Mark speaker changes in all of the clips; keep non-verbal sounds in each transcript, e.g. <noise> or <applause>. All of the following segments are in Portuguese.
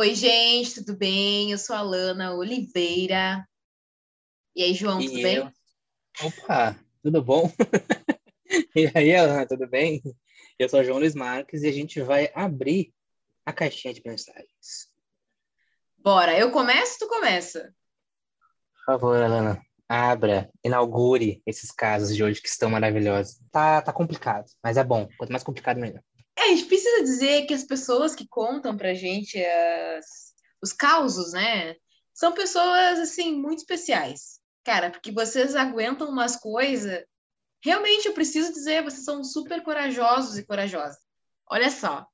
Speaker 1: Oi, gente, tudo bem? Eu sou a Lana Oliveira. E aí, João,
Speaker 2: E
Speaker 1: tudo
Speaker 2: eu?
Speaker 1: bem?
Speaker 2: Opa, tudo bom? <laughs> E aí, Alana, tudo bem? Eu sou o João Luiz Marques e a gente vai abrir a caixinha de mensagens.
Speaker 1: Bora, eu começo, tu começa.
Speaker 2: Por favor, Alana, abra, inaugure esses casos de hoje que estão maravilhosos. Tá, tá complicado, mas é bom. Quanto mais complicado, melhor.
Speaker 1: É, a gente precisa dizer que as pessoas que contam pra gente as- os causos, né, são pessoas, assim, muito especiais. Cara, porque vocês aguentam umas coisas. Realmente, eu preciso dizer, vocês são super corajosos e corajosas. Olha só,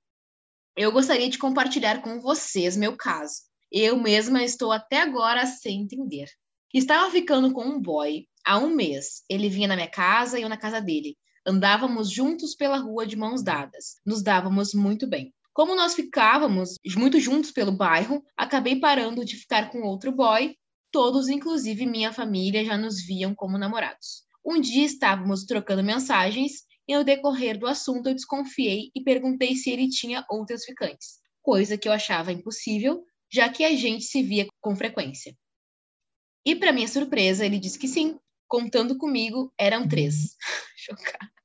Speaker 1: eu gostaria de compartilhar com vocês meu caso. Eu mesma estou até agora sem entender. Estava ficando com um boy há um mês. Ele vinha na minha casa e eu na casa dele. Andávamos juntos pela rua de mãos dadas. Nos dávamos muito bem. Como nós ficávamos muito juntos pelo bairro, acabei parando de ficar com outro boy. Todos, inclusive minha família, já nos viam como namorados. Um dia estávamos trocando mensagens e no decorrer do assunto eu desconfiei e perguntei se ele tinha outras ficantes, coisa que eu achava impossível, já que a gente se via com frequência. E para minha surpresa, ele disse que sim, contando comigo, eram três. <laughs> Chocada.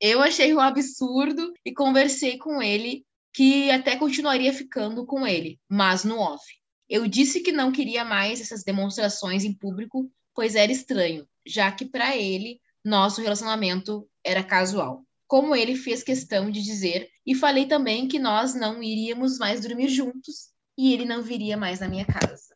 Speaker 1: Eu achei um absurdo e conversei com ele que até continuaria ficando com ele, mas no off. Eu disse que não queria mais essas demonstrações em público, pois era estranho, já que para ele nosso relacionamento era casual. Como ele fez questão de dizer, e falei também que nós não iríamos mais dormir juntos e ele não viria mais na minha casa.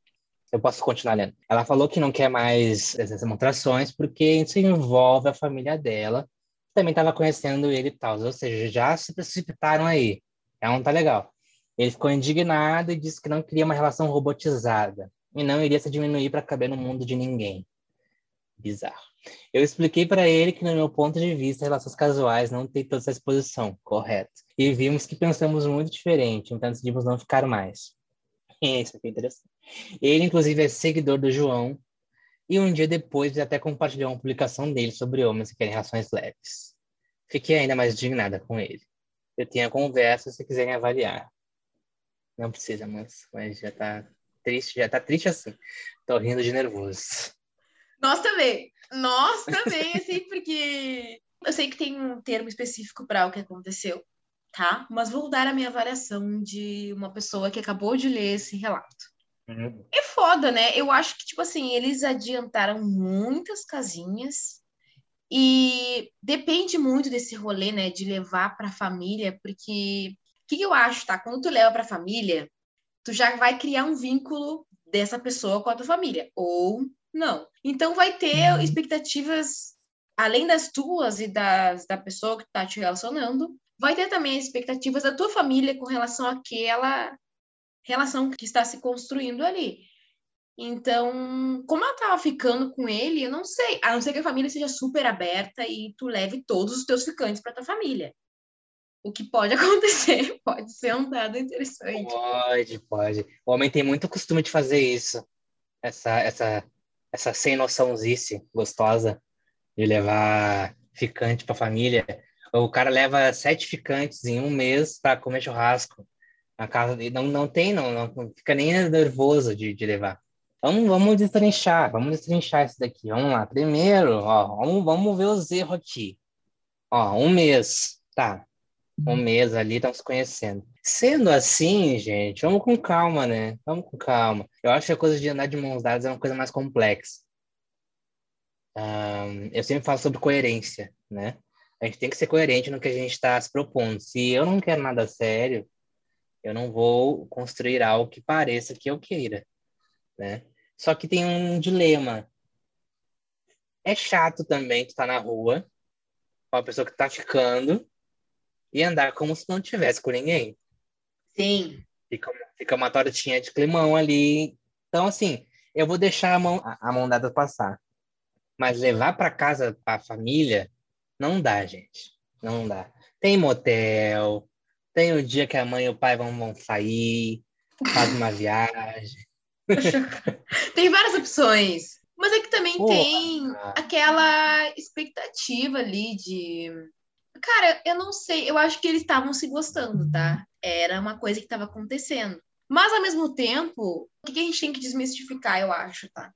Speaker 2: Eu posso continuar lendo. Ela falou que não quer mais essas demonstrações porque isso envolve a família dela. Também estava conhecendo ele e tal. Ou seja, já se precipitaram aí. É um tá legal. Ele ficou indignado e disse que não queria uma relação robotizada e não iria se diminuir para caber no mundo de ninguém. Bizarro. Eu expliquei para ele que, no meu ponto de vista, relações casuais não têm toda essa exposição, correto. E vimos que pensamos muito diferente, então decidimos não ficar mais. <laughs> Isso aqui é interessante. Ele, inclusive, é seguidor do João e um dia depois ele até compartilhou uma publicação dele sobre homens que querem relações leves. Fiquei ainda mais indignada com ele. Eu tenho a conversa se quiserem avaliar. Não precisa, mas, mas já tá triste, já tá triste assim. Tô rindo de nervoso.
Speaker 1: Nós também. Nós também, assim, <laughs> porque eu sei que tem um termo específico para o que aconteceu, tá? Mas vou dar a minha avaliação de uma pessoa que acabou de ler esse relato.
Speaker 2: Uhum.
Speaker 1: É foda, né? Eu acho que, tipo assim, eles adiantaram muitas casinhas e depende muito desse rolê, né, de levar pra família, porque o que, que eu acho, tá? Quando tu leva pra família, tu já vai criar um vínculo dessa pessoa com a tua família, ou não. Então vai ter expectativas além das tuas e das da pessoa que tá te relacionando, vai ter também expectativas da tua família com relação àquela relação que está se construindo ali. Então, como ela tava ficando com ele, eu não sei. A não ser que a família seja super aberta e tu leve todos os teus ficantes para tua família. O que pode <laughs> acontecer, pode ser um dado interessante.
Speaker 2: Pode, pode. O homem tem muito costume de fazer isso. Essa, essa, essa sem noçãozice gostosa de levar ficante pra família. O cara leva sete ficantes em um mês para comer churrasco na casa dele. Não, não tem, não, não fica nem nervoso de, de levar. Vamos, vamos destrinchar, vamos destrinchar isso daqui. Vamos lá. Primeiro, ó, vamos, vamos ver os erros aqui. Ó, um mês, tá. Um mês ali, estão se conhecendo. Sendo assim, gente, vamos com calma, né? Vamos com calma. Eu acho que a coisa de andar de mãos dadas é uma coisa mais complexa. Ahn, eu sempre falo sobre coerência, né? A gente tem que ser coerente no que a gente está se propondo. Se eu não quero nada sério, eu não vou construir algo que pareça que eu queira, né? Só que tem um dilema. É chato também tu estar na rua com a pessoa que tá ficando e andar como se não tivesse com ninguém.
Speaker 1: Sim.
Speaker 2: Fica, fica uma tortinha de climão ali. Então, assim, eu vou deixar a mão, a, a mão dada passar. Mas levar para casa a família, não dá, gente. Não dá. Tem motel, tem o dia que a mãe e o pai vão, vão sair, faz uma viagem.
Speaker 1: Tem várias opções. Mas é que também
Speaker 2: Porra.
Speaker 1: tem aquela expectativa ali de. Cara, eu não sei. Eu acho que eles estavam se gostando, tá? Era uma coisa que estava acontecendo. Mas, ao mesmo tempo, o que a gente tem que desmistificar, eu acho, tá?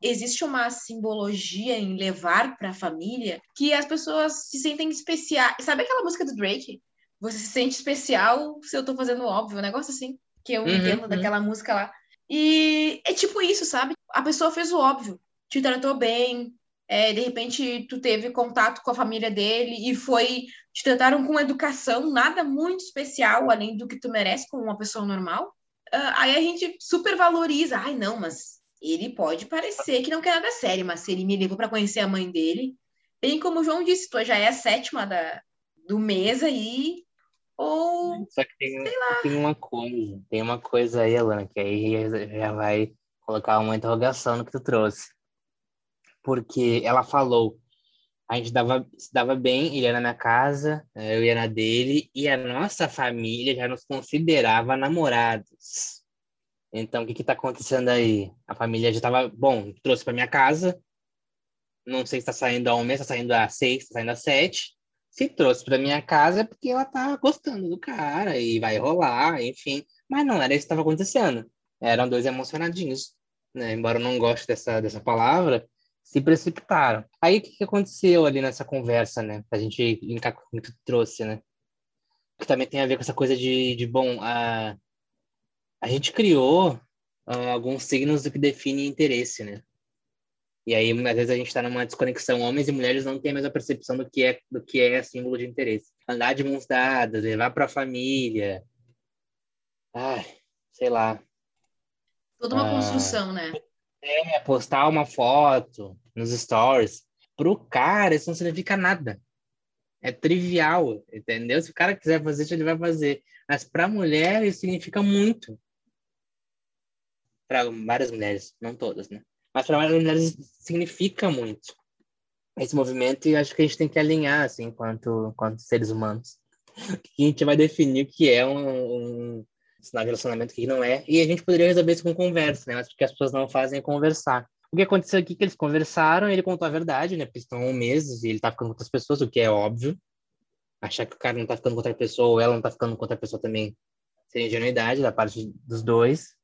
Speaker 1: Existe uma simbologia em levar para a família que as pessoas se sentem especiais. Sabe aquela música do Drake? Você se sente especial se eu tô fazendo óbvio, um negócio assim, que eu uhum, entendo uhum. daquela música lá. E é tipo isso, sabe? A pessoa fez o óbvio, te tratou bem, é, de repente tu teve contato com a família dele e foi te trataram com educação, nada muito especial além do que tu merece como uma pessoa normal. Uh, aí a gente super valoriza, ai não, mas ele pode parecer que não quer nada sério, mas se ele me levou para conhecer a mãe dele, bem como o João disse, tu já é a sétima da, do mês aí, ou
Speaker 2: Só que tem, tem uma coisa, tem uma coisa aí, Alana, que aí já vai colocar uma interrogação no que tu trouxe porque ela falou, a gente dava, se dava bem, ele ia na minha casa, eh, eu ia na dele, e a nossa família já nos considerava namorados. Então, o que está acontecendo aí? A família já estava, bom, trouxe para minha casa, não sei se está saindo a um mês, está saindo a seis, está saindo a sete. Se trouxe para minha casa é porque ela tá gostando do cara e vai rolar, enfim. Mas não era isso que estava acontecendo. Eram dois emocionadinhos, né? Embora eu não goste dessa, dessa palavra, se precipitaram. Aí o que, que aconteceu ali nessa conversa, né? A gente linkar com o que trouxe, né? Que também tem a ver com essa coisa de, de bom, a, a gente criou uh, alguns signos do que define interesse, né? E aí, às vezes, a gente está numa desconexão. Homens e mulheres não têm a mesma percepção do que é, do que é símbolo de interesse. Andar de mãos dadas, levar para a família. Ai, sei lá.
Speaker 1: Toda uma ah, construção, né?
Speaker 2: É, postar uma foto nos stories. Pro cara, isso não significa nada. É trivial, entendeu? Se o cara quiser fazer isso, ele vai fazer. Mas para mulher, isso significa muito. Para várias mulheres, não todas, né? Mas para várias mulheres significa muito esse movimento e acho que a gente tem que alinhar, assim, enquanto, enquanto seres humanos. Que <laughs> a gente vai definir o que é um, um sinal de relacionamento que não é. E a gente poderia resolver isso com conversa, né? Mas porque as pessoas não fazem conversar. O que aconteceu aqui é que eles conversaram, ele contou a verdade, né? Porque estão meses e ele tá ficando com outras pessoas, o que é óbvio. Achar que o cara não tá ficando com outra pessoa ou ela não tá ficando com outra pessoa também seria ingenuidade da parte dos dois.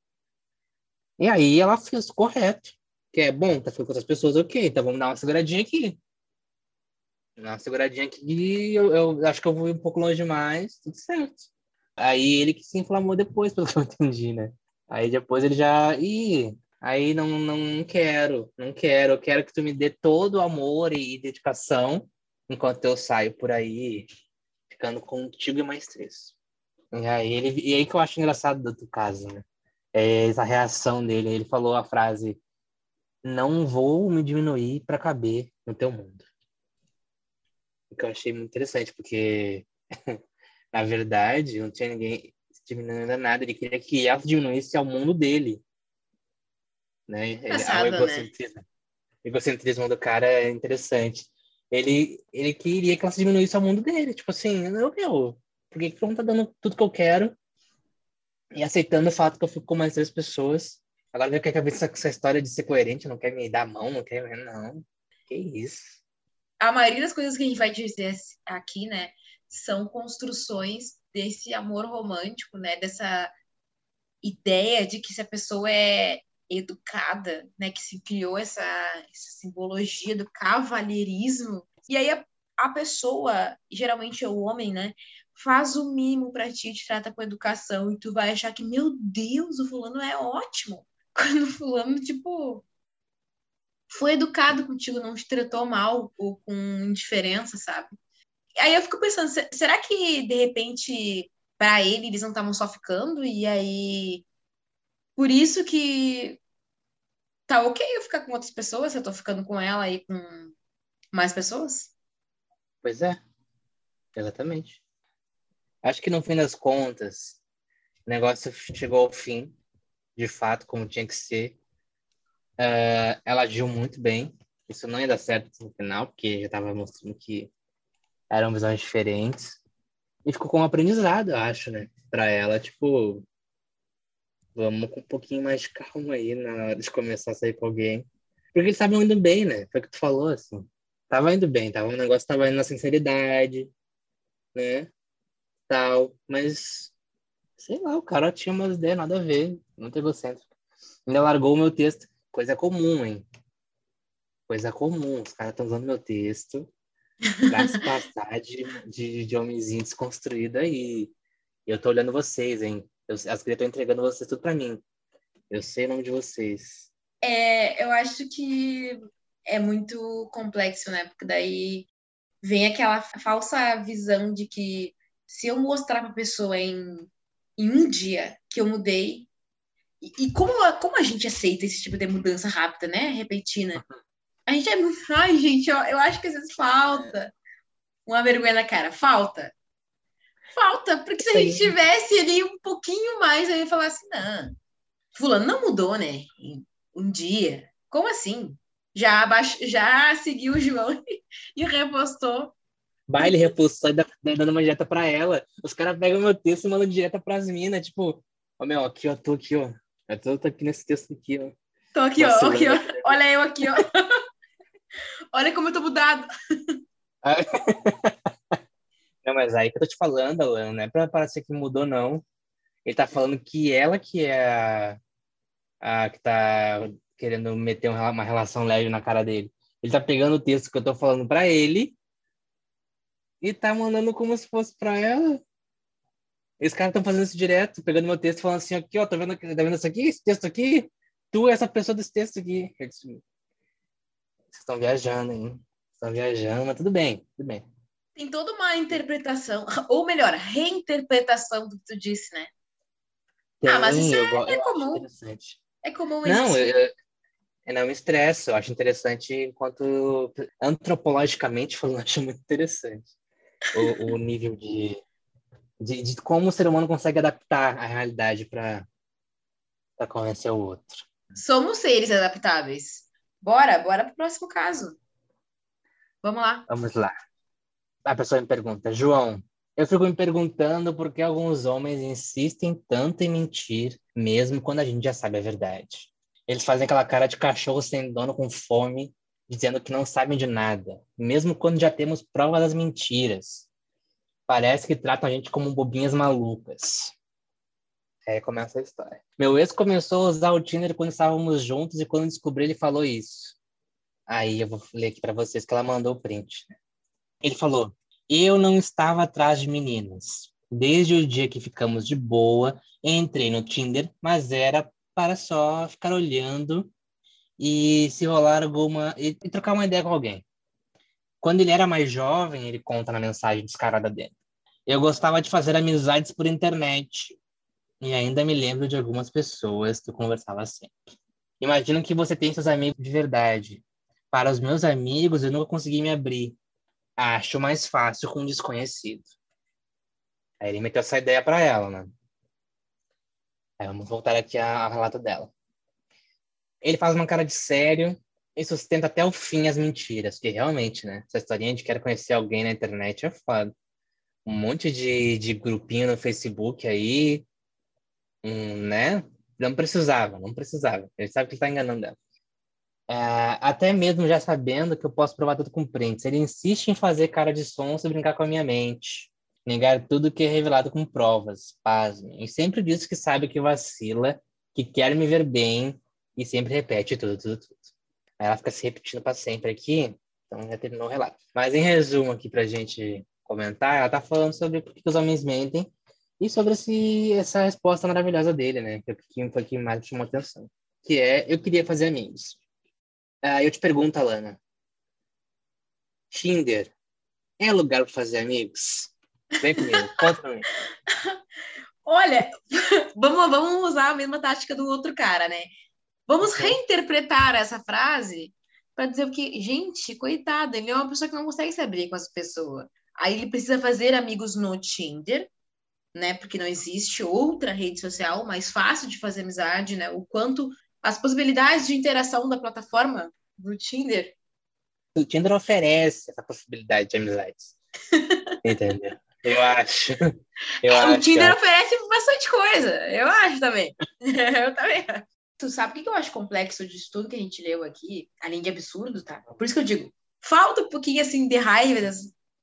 Speaker 2: E aí ela fez correto. Que é, bom, tá ficando com outras pessoas, ok, então vamos dar uma seguradinha aqui. Dar uma seguradinha aqui eu, eu acho que eu vou ir um pouco longe demais, tudo certo. Aí ele que se inflamou depois, <laughs> pelo que eu entendi, né? Aí depois ele já. Ih, aí não, não quero, não quero. Eu quero que tu me dê todo o amor e dedicação enquanto eu saio por aí ficando contigo e mais três. E aí, ele, e aí que eu acho engraçado do, do caso, né? É essa reação dele. Ele falou a frase: Não vou me diminuir para caber no teu mundo. O que eu achei muito interessante, porque <laughs> Na verdade, não tinha ninguém diminuindo nada. Ele queria que ela diminuísse ao mundo dele. Né? Passado, o egocentrismo, né? o egocentrismo do cara é interessante. Ele, ele queria que ela se diminuísse ao mundo dele. Tipo assim, eu, meu, por que, que não tá dando tudo que eu quero? E aceitando o fato que eu fico com mais três pessoas. Agora vem com a cabeça com essa história de ser coerente, não quer me dar a mão, não quer. Não. Que isso.
Speaker 1: A maioria das coisas que a gente vai dizer aqui, né, são construções desse amor romântico, né? Dessa ideia de que se a pessoa é educada, né? Que se criou essa, essa simbologia do cavalheirismo. E aí a, a pessoa, geralmente é o homem, né? Faz o mínimo para ti, te trata com educação e tu vai achar que, meu Deus, o fulano é ótimo. Quando fulano, tipo, foi educado contigo, não te tratou mal ou com indiferença, sabe? Aí eu fico pensando, será que de repente para ele eles não estavam só ficando e aí por isso que tá ok eu ficar com outras pessoas, eu tô ficando com ela e com mais pessoas?
Speaker 2: Pois é, exatamente. Acho que no fim das contas, o negócio chegou ao fim, de fato, como tinha que ser. Uh, ela agiu muito bem. Isso não ia dar certo no final, porque já estava mostrando que eram visões diferentes. E ficou com um aprendizado, acho, né? Pra ela, tipo, vamos com um pouquinho mais de calma aí na hora de começar a sair com alguém. Porque eles estavam indo bem, né? Foi o que tu falou, assim. Tava indo bem, tava, negócio tava indo na sinceridade, né? Tal, mas Sei lá, o cara tinha umas ideias nada a ver, muito egocêntrico. Ainda largou o meu texto. Coisa comum, hein? Coisa comum. Os caras estão usando meu texto pra <laughs> se passar de, de, de homenzinho desconstruído aí. Eu tô olhando vocês, hein? Eu, as crianças estão entregando vocês tudo pra mim. Eu sei o nome de vocês.
Speaker 1: É, eu acho que é muito complexo, né? Porque daí vem aquela falsa visão de que se eu mostrar pra pessoa em, em um dia que eu mudei, e, e como, como a gente aceita esse tipo de mudança rápida, né? Repentina. A gente é muito. Ai, gente, eu, eu acho que às vezes falta uma vergonha na cara. Falta. Falta, porque se a gente tivesse ali um pouquinho mais, aí ia falar assim: não, Fulano não mudou, né? Um dia. Como assim? Já, abaixo, já seguiu o João <laughs> e repostou.
Speaker 2: Baile repostou e dando uma dieta pra ela. Os caras pegam meu texto e mandam dieta pras minas. Tipo, ó, oh, meu, aqui, ó, tô aqui, ó. Eu tô, tô aqui nesse texto aqui, ó.
Speaker 1: Tô aqui, Nossa, ó, aqui, ó. Olha eu aqui, ó. <laughs> Olha como eu tô mudado. <laughs>
Speaker 2: não, mas aí que eu tô te falando, Alan, não é pra parecer que mudou, não. Ele tá falando que ela que é a, a que tá querendo meter uma relação leve na cara dele. Ele tá pegando o texto que eu tô falando pra ele e tá mandando como se fosse pra ela. Esses caras estão fazendo isso direto, pegando meu texto falando assim, aqui, ó, tá vendo, tá vendo isso aqui? Esse texto aqui? Tu é essa pessoa desse texto aqui. Vocês estão viajando, hein? Estão viajando, mas tudo bem, tudo bem.
Speaker 1: Tem toda uma interpretação, ou melhor, reinterpretação do que tu disse, né?
Speaker 2: Tem, ah, mas isso é, eu, é comum.
Speaker 1: É comum
Speaker 2: Não, eu, eu não me estresso, eu acho interessante enquanto antropologicamente falando, acho muito interessante o, o nível de de, de como o ser humano consegue adaptar a realidade para convencer o outro.
Speaker 1: Somos seres adaptáveis. Bora, bora para o próximo caso. Vamos lá.
Speaker 2: Vamos lá. A pessoa me pergunta, João, eu fico me perguntando por que alguns homens insistem tanto em mentir, mesmo quando a gente já sabe a verdade. Eles fazem aquela cara de cachorro sem dono com fome, dizendo que não sabem de nada, mesmo quando já temos prova das mentiras. Parece que tratam a gente como bobinhas malucas. Aí começa a história. Meu ex começou a usar o Tinder quando estávamos juntos e quando descobri ele falou isso. Aí eu vou ler aqui para vocês que ela mandou o print. Ele falou: Eu não estava atrás de meninas. Desde o dia que ficamos de boa, entrei no Tinder, mas era para só ficar olhando e se rolar alguma e, trocar uma ideia com alguém. Quando ele era mais jovem, ele conta na mensagem descarada dele. Eu gostava de fazer amizades por internet e ainda me lembro de algumas pessoas que eu conversava sempre. Imagino que você tem seus amigos de verdade. Para os meus amigos, eu nunca consegui me abrir. Acho mais fácil com um desconhecido. Aí ele meteu essa ideia para ela, né? Aí vamos voltar aqui ao relato dela. Ele faz uma cara de sério e sustenta até o fim as mentiras, que realmente, né? Essa historinha de quer conhecer alguém na internet é foda um monte de, de grupinho no Facebook aí, um, né? Não precisava, não precisava. Ele sabe que ele está enganando ela. É, até mesmo já sabendo que eu posso provar tudo com prints. Ele insiste em fazer cara de som e brincar com a minha mente. Negar tudo que é revelado com provas, pasme. E sempre diz que sabe que vacila, que quer me ver bem e sempre repete tudo, tudo, tudo. Aí ela fica se repetindo para sempre aqui, então já terminou o relato. Mas em resumo aqui pra gente comentar, ela tá falando sobre por que os homens mentem e sobre esse, essa resposta maravilhosa dele, né? Que, foi que mais chamou atenção. Que é, eu queria fazer amigos. Ah, eu te pergunto, Alana. Tinder é lugar para fazer amigos? Vem comigo, <laughs> conta pra mim.
Speaker 1: Olha, <laughs> vamos, vamos usar a mesma tática do outro cara, né? Vamos reinterpretar essa frase para dizer que, gente, coitado, ele é uma pessoa que não consegue se abrir com as pessoas. Aí ele precisa fazer amigos no Tinder, né? Porque não existe outra rede social mais fácil de fazer amizade, né? O quanto as possibilidades de interação da plataforma do Tinder.
Speaker 2: O Tinder oferece essa possibilidade de amizades. <laughs> Entendeu? Eu acho. Eu
Speaker 1: é,
Speaker 2: acho,
Speaker 1: o Tinder oferece bastante coisa. Eu acho também. <laughs> eu também. Tu sabe o que eu acho complexo disso tudo que a gente leu aqui? Além de absurdo, tá? Por isso que eu digo, falta um pouquinho assim de raiva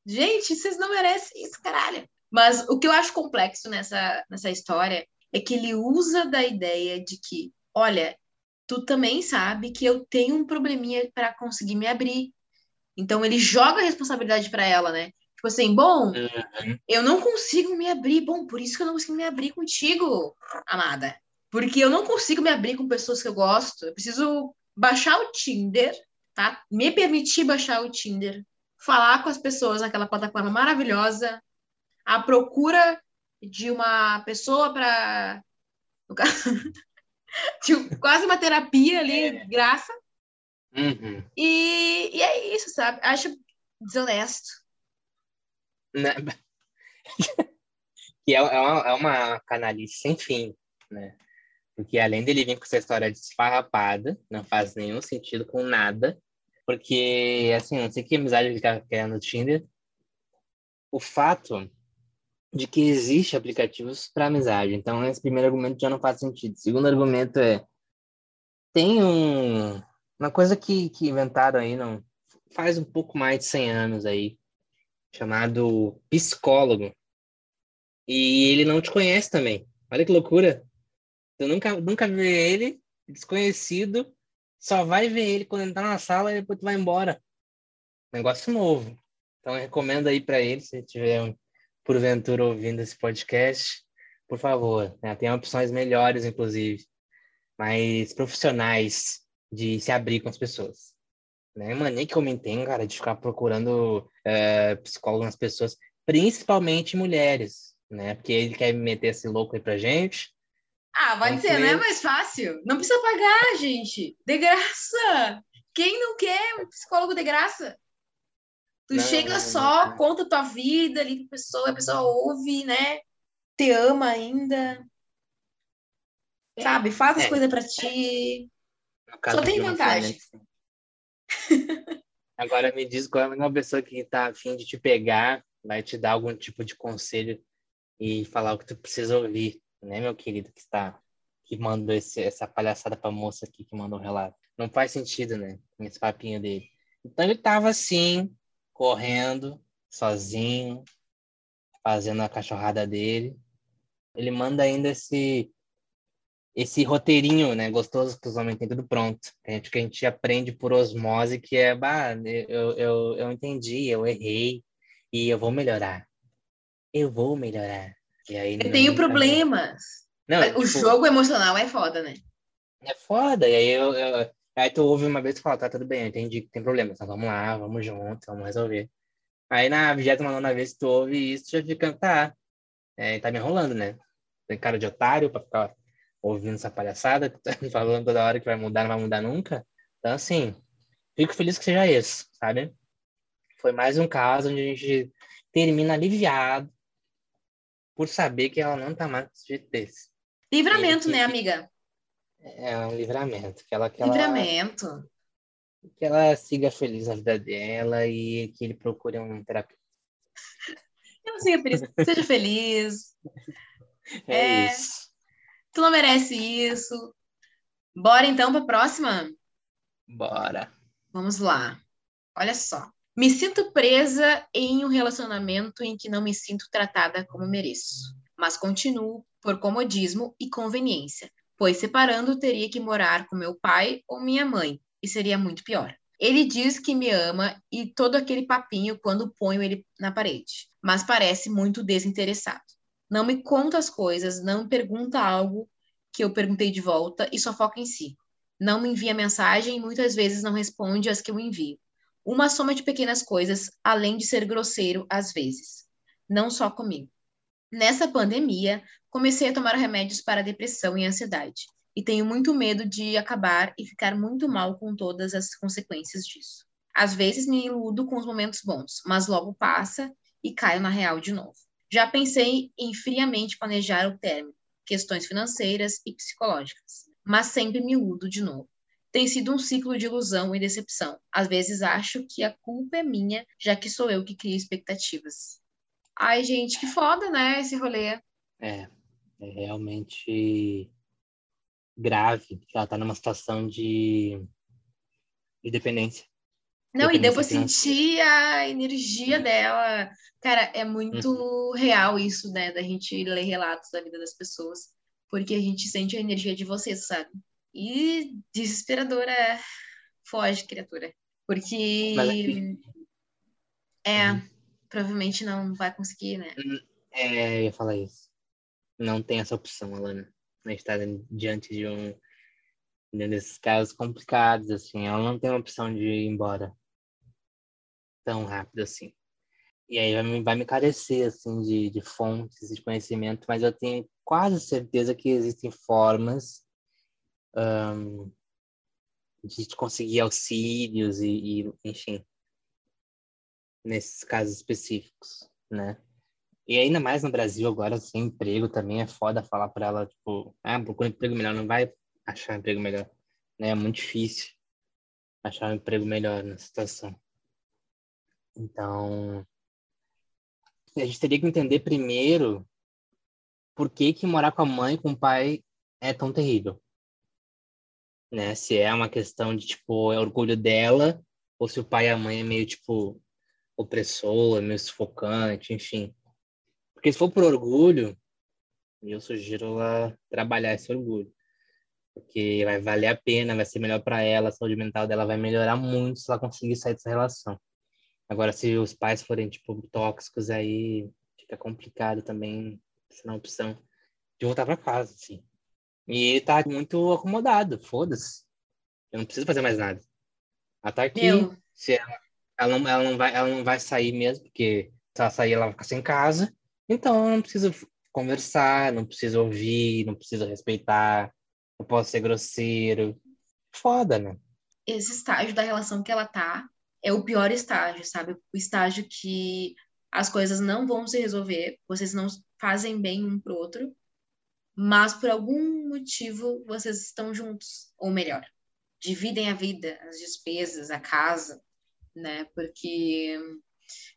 Speaker 1: Gente, vocês não merecem isso, caralho. Mas o que eu acho complexo nessa, nessa história é que ele usa da ideia de que, olha, tu também sabe que eu tenho um probleminha para conseguir me abrir. Então ele joga a responsabilidade para ela, né? Tipo assim, bom, uhum. eu não consigo me abrir. Bom, por isso que eu não consigo me abrir contigo, amada. Porque eu não consigo me abrir com pessoas que eu gosto. Eu preciso baixar o Tinder, tá? Me permitir baixar o Tinder, falar com as pessoas naquela plataforma maravilhosa, à procura de uma pessoa para <laughs> quase uma terapia ali, é. graça.
Speaker 2: Uhum.
Speaker 1: E, e é isso, sabe? Acho desonesto.
Speaker 2: Né? <laughs> que é, é, uma, é uma canalice sem fim, né? Porque além dele vir com essa história desfarrapada, não faz nenhum sentido com nada. Porque, assim, não sei que amizade ele tá no Tinder. O fato de que existe aplicativos para amizade. Então, esse primeiro argumento já não faz sentido. O segundo argumento é tem um, uma coisa que, que inventaram aí não faz um pouco mais de 100 anos aí, chamado psicólogo. E ele não te conhece também. Olha que loucura. Tu nunca, nunca vê ele, desconhecido, só vai ver ele quando entrar na sala e depois tu vai embora. Negócio novo. Então, eu recomendo aí para ele, se tiver porventura ouvindo esse podcast, por favor, né? tem opções melhores, inclusive, mais profissionais de se abrir com as pessoas. Né? Mania que homem tem, cara, de ficar procurando é, psicólogo nas pessoas, principalmente mulheres, né? Porque ele quer meter esse louco aí pra gente.
Speaker 1: Ah, vai ser, né? Mais fácil. Não precisa pagar, gente. De graça. Quem não quer um psicólogo de graça? Tu não, chega não, só, não, conta tua vida ali pra pessoa, a pessoa ouve, né? Te ama ainda. É. Sabe? Faz as é. coisas pra ti. Só tem vantagem.
Speaker 2: Agora me diz qual é uma pessoa que tá afim de te pegar, vai te dar algum tipo de conselho e falar o que tu precisa ouvir, né, meu querido, que está que mandou esse, essa palhaçada pra moça aqui que mandou o relato. Não faz sentido, né? Esse papinho dele. Então ele tava assim, correndo, sozinho, fazendo a cachorrada dele. Ele manda ainda esse esse roteirinho, né, gostoso que os homens têm tudo pronto. A gente, que a gente aprende por osmose que é, bah, eu, eu, eu entendi, eu errei e eu vou melhorar. Eu vou melhorar. E aí,
Speaker 1: eu tenho problemas. Não, o tipo, jogo emocional é foda, né?
Speaker 2: É foda. E aí eu, eu, Aí tu ouve uma vez e fala, tá, tudo bem, eu entendi que tem problema, então vamos lá, vamos junto, vamos resolver. Aí na vigésima nona vez que tu ouve isso, já fica, tá, é, tá me enrolando, né? Tem cara de otário pra ficar ouvindo essa palhaçada, tá <laughs> falando toda hora que vai mudar, não vai mudar nunca. Então, assim, fico feliz que seja isso, sabe? Foi mais um caso onde a gente termina aliviado por saber que ela não tá mais de desse.
Speaker 1: Livramento, né, amiga?
Speaker 2: É um livramento. Que ela, que ela,
Speaker 1: livramento.
Speaker 2: Que ela siga feliz na vida dela e que ele procure um terapeuta.
Speaker 1: Ela siga feliz. Seja feliz. <laughs>
Speaker 2: É, é, isso.
Speaker 1: Tu não merece isso. Bora então para a próxima?
Speaker 2: Bora.
Speaker 1: Vamos lá. Olha só. Me sinto presa em um relacionamento em que não me sinto tratada como mereço, mas continuo por comodismo e conveniência, pois separando teria que morar com meu pai ou minha mãe, e seria muito pior. Ele diz que me ama e todo aquele papinho quando ponho ele na parede, mas parece muito desinteressado. Não me conta as coisas, não pergunta algo que eu perguntei de volta e só foca em si. Não me envia mensagem e muitas vezes não responde as que eu envio. Uma soma de pequenas coisas, além de ser grosseiro às vezes. Não só comigo. Nessa pandemia, comecei a tomar remédios para depressão e ansiedade, e tenho muito medo de acabar e ficar muito mal com todas as consequências disso. Às vezes me iludo com os momentos bons, mas logo passa e caio na real de novo. Já pensei em friamente planejar o término, questões financeiras e psicológicas, mas sempre me iludo de novo. Tem sido um ciclo de ilusão e decepção. Às vezes acho que a culpa é minha, já que sou eu que crio expectativas. Ai, gente, que foda, né, esse rolê.
Speaker 2: É, é realmente grave. Ela tá numa situação de, de dependência.
Speaker 1: Não, e deu pra sentir a energia dela. Cara, é muito uhum. real isso, né? Da gente ler relatos da vida das pessoas. Porque a gente sente a energia de vocês, sabe? E desesperadora foge, criatura. Porque. É, uhum. provavelmente não vai conseguir, né?
Speaker 2: É, eu ia falar isso. Não tem essa opção, Alana. A gente tá diante de um desses casos complicados, assim. Ela não tem uma opção de ir embora tão rápido assim. E aí vai me, vai me carecer, assim, de, de fontes de conhecimento, mas eu tenho quase certeza que existem formas um, de conseguir auxílios e, e, enfim, nesses casos específicos, né? E ainda mais no Brasil agora, sem emprego também é foda falar para ela, tipo, ah, procura um emprego melhor, não vai achar um emprego melhor, né? É muito difícil achar um emprego melhor na situação. Então, a gente teria que entender primeiro por que, que morar com a mãe e com o pai é tão terrível. Né? Se é uma questão de, tipo, é orgulho dela, ou se o pai e a mãe é meio, tipo, opressor, é meio sufocante, enfim. Porque se for por orgulho, eu sugiro ela trabalhar esse orgulho. Porque vai valer a pena, vai ser melhor para ela, a saúde mental dela vai melhorar muito se ela conseguir sair dessa relação. Agora, se os pais forem, tipo, tóxicos, aí fica complicado também, essa é opção de voltar para casa, assim. E ele tá muito acomodado, foda-se. Eu não preciso fazer mais nada. Ela tá aqui, Eu... se ela, ela, não, ela, não vai, ela não vai sair mesmo, porque se ela sair, ela vai ficar sem casa. Então, eu não preciso conversar, não preciso ouvir, não preciso respeitar, não posso ser grosseiro. Foda, né?
Speaker 1: Esse estágio da relação que ela tá é o pior estágio, sabe? O estágio que as coisas não vão se resolver, vocês não fazem bem um pro outro, mas por algum motivo vocês estão juntos, ou melhor, dividem a vida, as despesas, a casa, né? Porque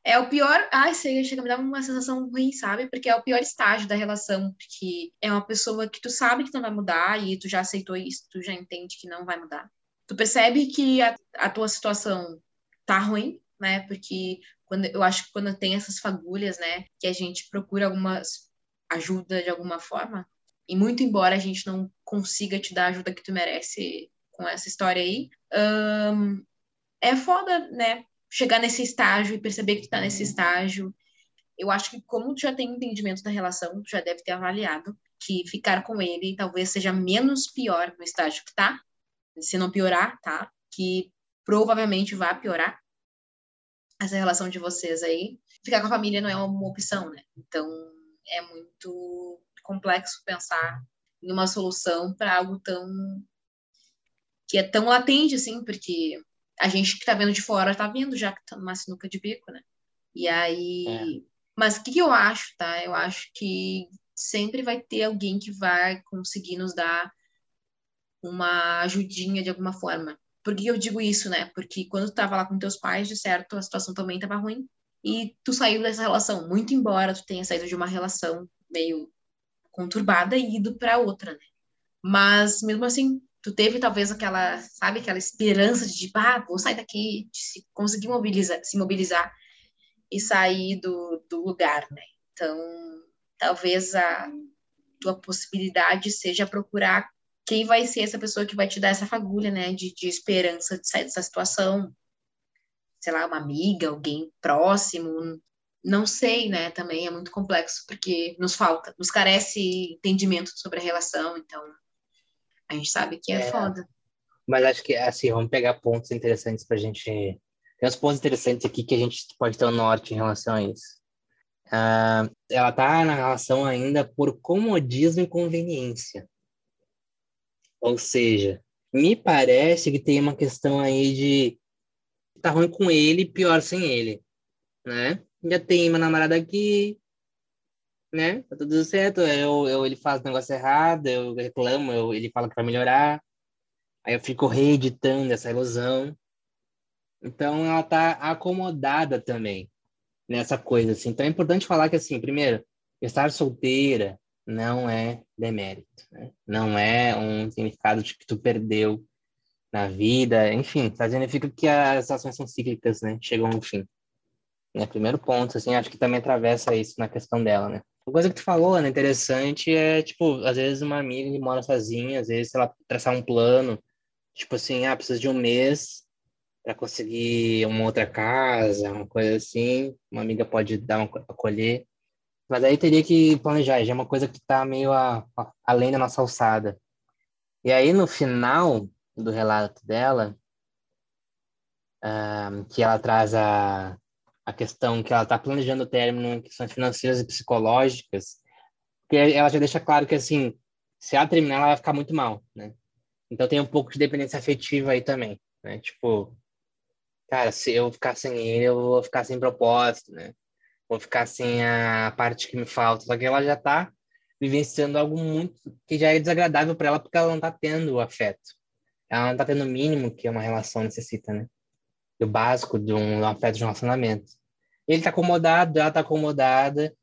Speaker 1: é o pior. Ai, sei, chega me dar uma sensação ruim, sabe? Porque é o pior estágio da relação, porque é uma pessoa que tu sabe que não vai mudar e tu já aceitou isso, tu já entende que não vai mudar. Tu percebe que a, a tua situação tá ruim, né? Porque quando eu acho que quando tem essas fagulhas, né, que a gente procura alguma ajuda de alguma forma, e muito embora a gente não consiga te dar a ajuda que tu merece com essa história aí, um, é foda, né? Chegar nesse estágio e perceber que tu tá nesse estágio. Eu acho que como tu já tem entendimento da relação, tu já deve ter avaliado que ficar com ele talvez seja menos pior no estágio que tá, se não piorar, tá? Que provavelmente vai piorar essa relação de vocês aí. Ficar com a família não é uma opção, né? Então é muito complexo pensar em uma solução para algo tão que é tão latente assim, porque a gente que tá vendo de fora tá vendo já que tá numa sinuca de bico, né? E aí, é. mas o que, que eu acho, tá? Eu acho que sempre vai ter alguém que vai conseguir nos dar uma ajudinha de alguma forma. Por que eu digo isso, né? Porque quando tu tava lá com teus pais, de certo, a situação também tava ruim. E tu saiu dessa relação, muito embora tu tenha saído de uma relação meio conturbada e ido para outra, né? Mas mesmo assim, tu teve talvez aquela, sabe, aquela esperança de, tipo, ah, vou sair daqui, de se conseguir mobilizar, se mobilizar e sair do, do lugar, né? Então, talvez a tua possibilidade seja procurar quem vai ser essa pessoa que vai te dar essa fagulha, né, de, de esperança de sair dessa situação? Sei lá, uma amiga, alguém próximo, não sei, né? Também é muito complexo, porque nos falta, nos carece entendimento sobre a relação, então a gente sabe que é, é foda.
Speaker 2: Mas acho que, assim, vamos pegar pontos interessantes pra gente. Tem uns pontos interessantes aqui que a gente pode ter o um norte em relação a isso. Uh, ela tá na relação ainda por comodismo e conveniência. Ou seja, me parece que tem uma questão aí de tá ruim com ele, pior sem ele, né? Já tem uma namorada aqui, né? Tá tudo certo. Eu, eu, ele faz negócio errado, eu reclamo, eu, ele fala que vai melhorar. Aí eu fico reeditando essa ilusão. Então ela tá acomodada também nessa coisa, assim. Então é importante falar que, assim, primeiro, estar solteira, não é demérito, né? não é um significado de que tu perdeu na vida, enfim, tá significa que as ações são cíclicas, né? Chegam ao fim. Né? Primeiro ponto, assim, acho que também atravessa isso na questão dela, né? Uma coisa que tu falou, né, interessante é, tipo, às vezes uma amiga que mora sozinha, às vezes ela traçar um plano, tipo assim, ah, precisa de um mês para conseguir uma outra casa, uma coisa assim, uma amiga pode dar uma acolher, mas aí teria que planejar, já é uma coisa que está meio a, a, além da nossa alçada. E aí no final do relato dela, uh, que ela traz a, a questão que ela está planejando o término em questões financeiras e psicológicas, porque ela já deixa claro que, assim, se ela terminar, ela vai ficar muito mal, né? Então tem um pouco de dependência afetiva aí também, né? Tipo, cara, se eu ficar sem ele, eu vou ficar sem propósito, né? Vou ficar sem a parte que me falta. Só que ela já tá vivenciando algo muito que já é desagradável para ela porque ela não tá tendo o afeto. Ela não tá tendo o mínimo que uma relação necessita, né? Do básico de um afeto de um relacionamento. Ele tá acomodado, ela tá acomodada.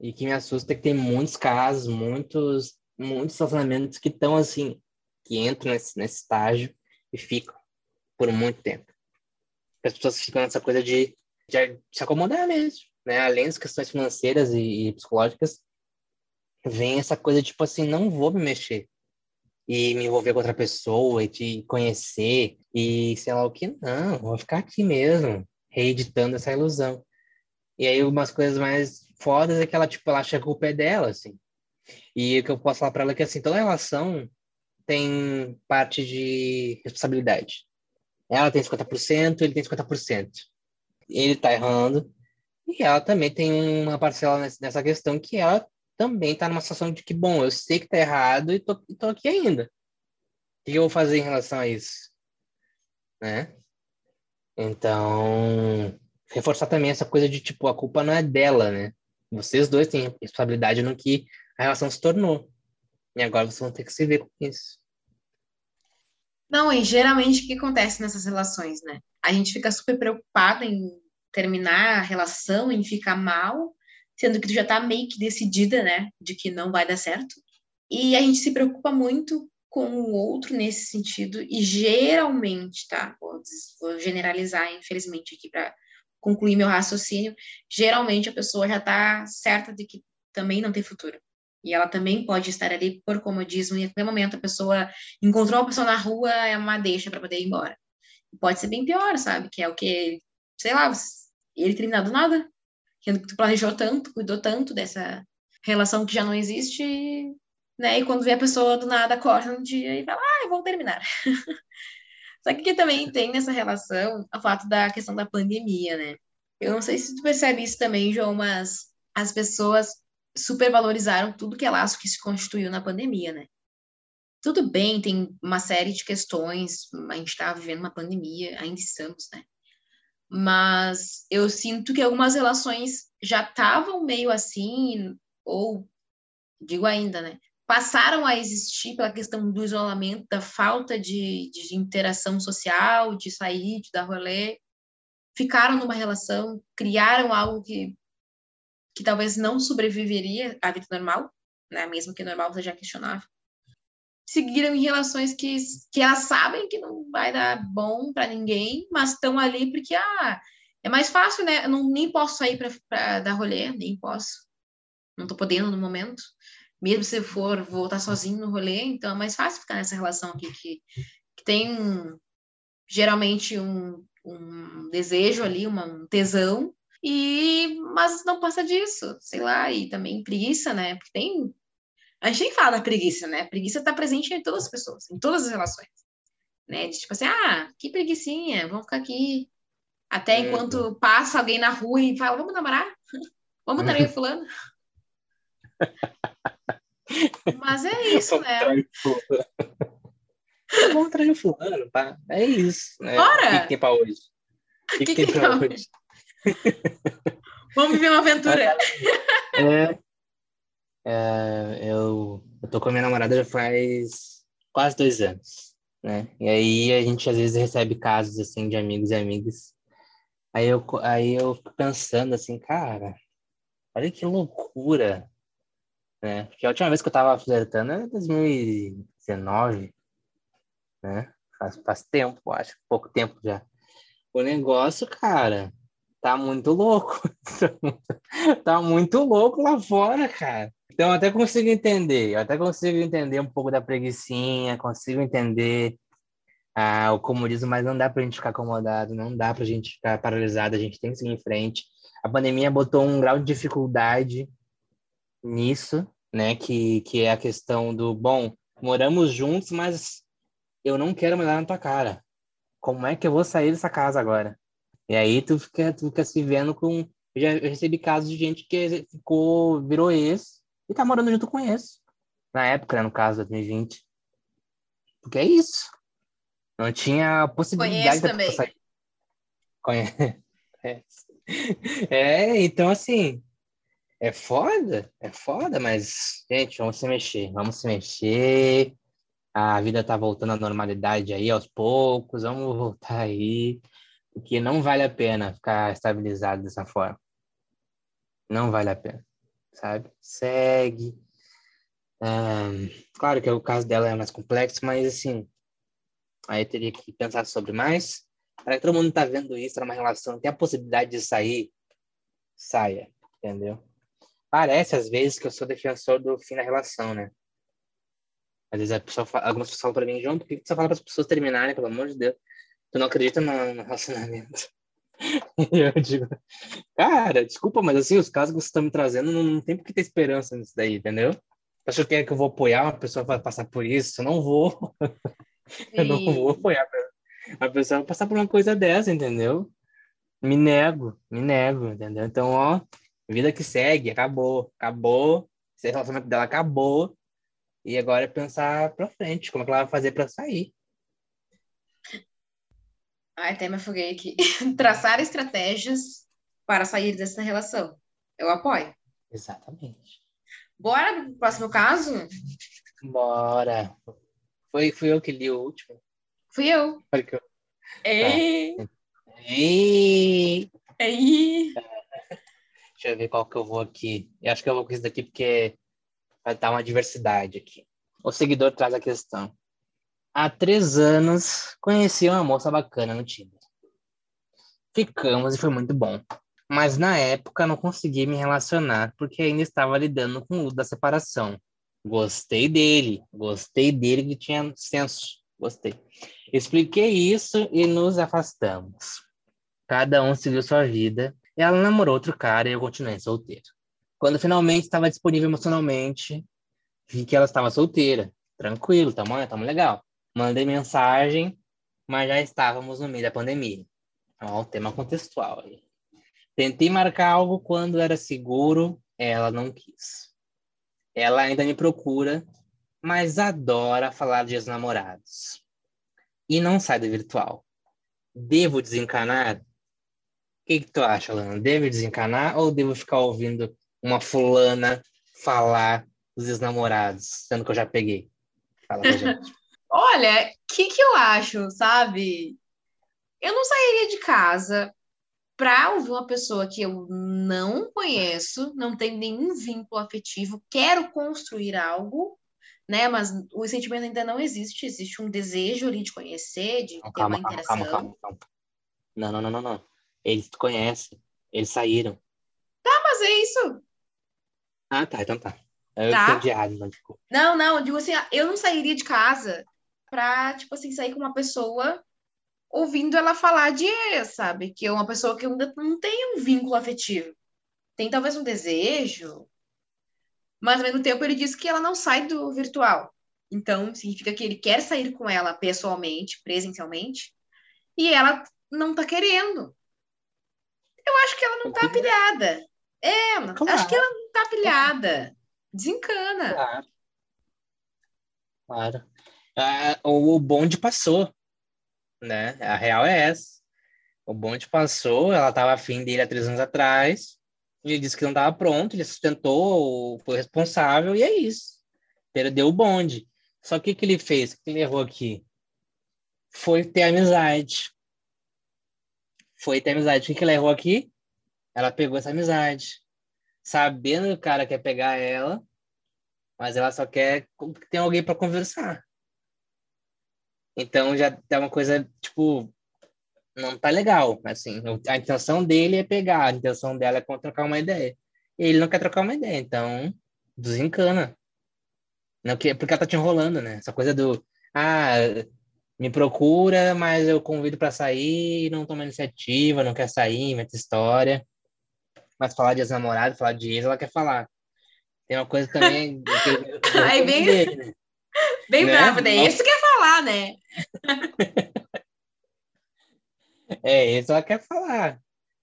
Speaker 2: E que me assusta é que tem muitos casos, muitos, muitos relacionamentos que estão assim, que entram nesse, nesse estágio e ficam por muito tempo. As pessoas ficam nessa coisa de, de se acomodar mesmo, né? Além das questões financeiras e, e psicológicas, vem essa coisa tipo assim, não vou me mexer e me envolver com outra pessoa e te conhecer e sei lá o que, não, vou ficar aqui mesmo, reeditando essa ilusão. E aí umas coisas mais fodas é que ela, tipo, ela acha que o pé dela, assim. E o que eu posso falar para ela é que, assim, toda relação tem parte de responsabilidade. Ela tem 50%, ele tem 50%. Ele tá errando. E ela também tem uma parcela nessa questão que ela também tá numa situação de que, bom, eu sei que tá errado e tô, tô aqui ainda. O que eu vou fazer em relação a isso? Né? Então, reforçar também essa coisa de tipo, a culpa não é dela, né? Vocês dois têm responsabilidade no que a relação se tornou. E agora vocês vão ter que se ver com isso.
Speaker 1: Não, e geralmente o que acontece nessas relações, né? A gente fica super preocupada em terminar a relação, em ficar mal, sendo que tu já tá meio que decidida, né, de que não vai dar certo. E a gente se preocupa muito com o outro nesse sentido, e geralmente, tá? Vou, vou generalizar, infelizmente, aqui para concluir meu raciocínio, geralmente a pessoa já está certa de que também não tem futuro. E ela também pode estar ali por comodismo, e a qualquer momento a pessoa encontrou uma pessoa na rua, é uma deixa para poder ir embora. Pode ser bem pior, sabe? Que é o que, sei lá, ele terminar do nada, que tu planejou tanto, cuidou tanto dessa relação que já não existe, né? E quando vê a pessoa do nada, corta um dia e fala, ah, vou terminar. <laughs> Só que também tem nessa relação o fato da questão da pandemia, né? Eu não sei se tu percebe isso também, João, mas as pessoas supervalorizaram tudo que é laço que se constituiu na pandemia, né? Tudo bem, tem uma série de questões, a gente está vivendo uma pandemia, ainda estamos, né? Mas eu sinto que algumas relações já estavam meio assim, ou digo ainda, né? passaram a existir pela questão do isolamento, da falta de, de interação social, de sair, de dar rolê, ficaram numa relação, criaram algo que, que talvez não sobreviveria à vida normal, né? mesmo que normal seja questionável. Seguiram em relações que, que elas sabem que não vai dar bom para ninguém, mas estão ali porque ah, é mais fácil, né? Eu não, nem posso sair para dar rolê, nem posso. Não estou podendo no momento mesmo se for voltar sozinho no rolê, então é mais fácil ficar nessa relação aqui que, que tem geralmente um, um desejo ali, uma, um tesão, e mas não passa disso, sei lá, e também preguiça, né? Porque tem. A gente nem fala da preguiça, né? A preguiça está presente em todas as pessoas, em todas as relações. Né? De tipo assim, ah, que preguiçinha, vamos ficar aqui. Até é, enquanto é. passa alguém na rua e fala, vamos namorar? vamos trair fulano? Mas é isso, né?
Speaker 2: Vamos trazer o fulano, tá? É isso. Né?
Speaker 1: Bora!
Speaker 2: O que, tem pra hoje?
Speaker 1: O que, que, tem pra hoje? Vamos viver uma aventura. <laughs>
Speaker 2: É, é, eu, eu tô com a minha namorada já faz quase dois anos, né? E aí a gente às vezes recebe casos assim de amigos e amigas. Aí eu, aí eu fico pensando assim, cara, olha que loucura né? Porque a última vez que eu tava flertando era 2019, né? Faz, faz tempo, acho, pouco tempo já. O negócio, cara, tá muito louco. <laughs> tá muito louco lá fora, cara. Então, até consigo entender, eu até consigo entender um pouco da preguiçinha, consigo entender ah, o comodismo, mas não dá pra gente ficar acomodado, não dá pra gente ficar paralisado, a gente tem que seguir em frente. A pandemia botou um grau de dificuldade nisso, né, que, que é a questão do, bom, moramos juntos, mas eu não quero mais olhar na tua cara. Como é que eu vou sair dessa casa agora? E aí tu fica, tu fica se vendo com. Eu já recebi casos de gente que ficou, virou ex e tá morando junto com ex. Na época, né, no caso, 2020. Porque é isso. Não tinha possibilidade
Speaker 1: da pessoa sair.
Speaker 2: Conhece. <laughs> É, então assim, é foda, é foda, mas, gente, vamos se mexer, vamos se mexer. A vida tá voltando à normalidade aí aos poucos, vamos voltar aí porque não vale a pena ficar estabilizado dessa forma. Não vale a pena, sabe? Segue. Um, claro que o caso dela é mais complexo, mas assim, aí eu teria que pensar sobre mais. Para que todo mundo tá vendo isso numa relação, tem a possibilidade de sair, saia, entendeu? Parece às vezes que eu sou defensor do fim da relação, né? Às vezes a pessoa fala, algumas pessoas falam para mim, João, por que você fala para as pessoas terminarem, pelo amor de Deus? Tu não acredita no, no relacionamento. E <laughs> eu digo, cara, desculpa, mas assim, os casos que você está me trazendo, não, não tem por que ter esperança nisso daí, entendeu? Acho que é que eu vou apoiar uma pessoa vai passar por isso? Eu não vou. <laughs> eu não vou apoiar a pessoa vai passar por uma coisa dessa, entendeu? Me nego, me nego, entendeu? Então, ó, vida que segue, acabou, acabou, esse relacionamento dela acabou, e agora é pensar pra frente, como é que ela vai fazer para sair.
Speaker 1: Ai, até me afoguei aqui. <laughs> Traçar estratégias para sair dessa relação. Eu apoio.
Speaker 2: Exatamente.
Speaker 1: Bora pro próximo caso?
Speaker 2: Bora. Foi, fui eu que li o último.
Speaker 1: Fui eu.
Speaker 2: Porque eu...
Speaker 1: Ei.
Speaker 2: Tá. Ei.
Speaker 1: Ei.
Speaker 2: Deixa eu ver qual que eu vou aqui. Eu acho que eu vou com isso daqui porque vai dar uma diversidade aqui. O seguidor traz a questão há três anos, conheci uma moça bacana no Tinder. Ficamos e foi muito bom. Mas na época não consegui me relacionar porque ainda estava lidando com o luto da separação. Gostei dele, gostei dele que tinha senso, gostei. Expliquei isso e nos afastamos. Cada um seguiu sua vida. Ela namorou outro cara e eu continuei solteiro. Quando finalmente estava disponível emocionalmente, vi que ela estava solteira. Tranquilo, tamo, tamo legal. Mandei mensagem, mas já estávamos no meio da pandemia. Ó, o tema contextual aí. Tentei marcar algo quando era seguro, ela não quis. Ela ainda me procura, mas adora falar de ex-namorados. E não sai do virtual. Devo desencanar? O que, que tu acha, Lana? Devo desencanar ou devo ficar ouvindo uma fulana falar dos ex-namorados, sendo que eu já peguei? Fala pra gente. <laughs>
Speaker 1: Olha, o que, que eu acho, sabe? Eu não sairia de casa para ouvir uma pessoa que eu não conheço, não tenho nenhum vínculo afetivo, quero construir algo, né? Mas o sentimento ainda não existe, existe um desejo ali de conhecer, de não, ter calma, uma interação. Calma, calma, calma.
Speaker 2: Não, não, não, não, não. Eles te conhecem, eles saíram.
Speaker 1: Tá, mas é isso.
Speaker 2: Ah, tá, então tá. Eu tá. entendi errado, não,
Speaker 1: Não, não, digo assim, eu não sairia de casa pra, tipo assim, sair com uma pessoa ouvindo ela falar de ex, sabe? Que é uma pessoa que ainda não tem um vínculo afetivo. Tem talvez um desejo, mas ao mesmo tempo ele diz que ela não sai do virtual. Então, significa que ele quer sair com ela pessoalmente, presencialmente, e ela não tá querendo. Eu acho que ela não tá pilhada. É, claro. acho que ela não tá pilhada. Desencana.
Speaker 2: Claro. Claro o bonde passou, né? A real é essa. O bonde passou, ela estava afim dele há três anos atrás, ele disse que não estava pronto, ele sustentou, foi responsável, e é isso. Perdeu o bonde. Só que o que ele fez? O que ele errou aqui? Foi ter amizade. Foi ter amizade. O que, que ela errou aqui? Ela pegou essa amizade. Sabendo que o cara quer pegar ela, mas ela só quer que tenha alguém para conversar. Então já é uma coisa, tipo, não tá legal, assim. A intenção dele é pegar, a intenção dela é trocar uma ideia. Ele não quer trocar uma ideia, então desencana. Não, que, porque ela tá te enrolando, né? Essa coisa do, ah, me procura, mas eu convido para sair, não toma iniciativa, não quer sair, mete história. Mas falar de ex-namorado, falar de ex, ela quer falar. Tem uma coisa também. <laughs> Que
Speaker 1: Aí bem, dele, né? Bem né? bravo, né? Isso quer falar, né? <laughs>
Speaker 2: é, isso ela quer falar.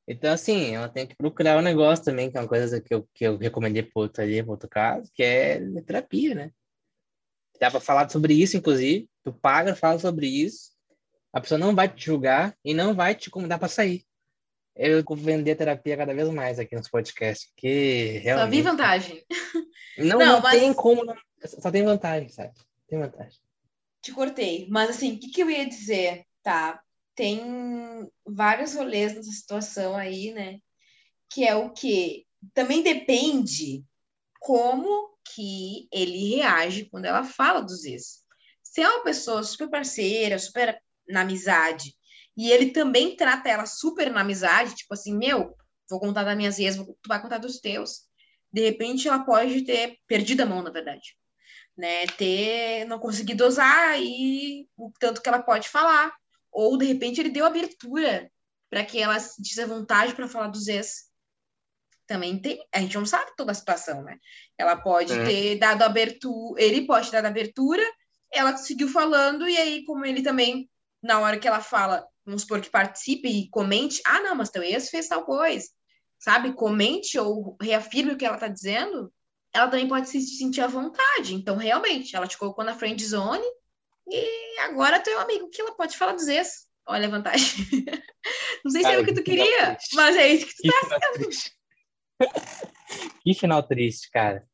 Speaker 2: Então, assim, ela tem que procurar um negócio também, que é uma coisa que eu, que eu recomendei para outro ali, para outro caso, que é terapia, né? Dá para falar sobre isso, inclusive. Tu paga, fala sobre isso. A pessoa não vai te julgar e não vai te convidar para sair. Eu vou vender terapia cada vez mais aqui nos podcasts, porque realmente... Só
Speaker 1: vi vantagem.
Speaker 2: Não, não, não mas... tem como... Só tem vantagem, sabe? Tem vantagem.
Speaker 1: Te cortei. Mas, assim, o que, que eu ia dizer? Tá, tem vários rolês nessa situação aí, né? Que é o que também depende como que ele reage quando ela fala dos ex. Se é uma pessoa super parceira, super na amizade, e ele também trata ela super na amizade, tipo assim, meu, vou contar das minhas ex, tu vai contar dos teus. De repente ela pode ter perdido a mão, na verdade. Né, ter não conseguido dosar e o tanto que ela pode falar ou de repente ele deu abertura para que ela se vontade para falar dos ex. Também tem, a gente não sabe toda a situação, né? Ela pode é. ter dado abertura, ele pode ter dado abertura, ela seguiu falando, e aí, como ele também, na hora que ela fala, vamos supor que participe e comente, ah, não, mas teu ex fez tal coisa, sabe? Comente ou reafirme o que ela tá dizendo, ela também pode se sentir à vontade. Então, realmente, ela te colocou na friend zone, e agora tu é um amigo que ela pode falar dos ex. Olha a vantagem. <laughs> Não sei se é o que tu queria, mas é isso que tu que tá fazendo. <laughs>
Speaker 2: que final triste, cara.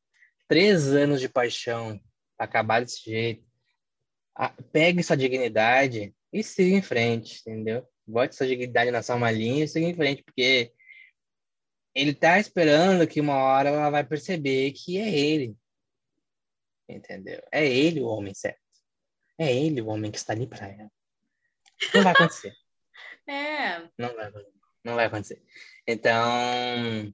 Speaker 2: Três anos de paixão, acabar desse jeito. Pegue sua dignidade e siga em frente, entendeu? Bote sua dignidade na sua malinha e siga em frente, porque ele tá esperando que uma hora ela vai perceber que é ele. Entendeu? É ele o homem certo. É ele o homem que está ali para ela. Não vai acontecer. <laughs>
Speaker 1: é.
Speaker 2: Não vai, não vai acontecer. Então,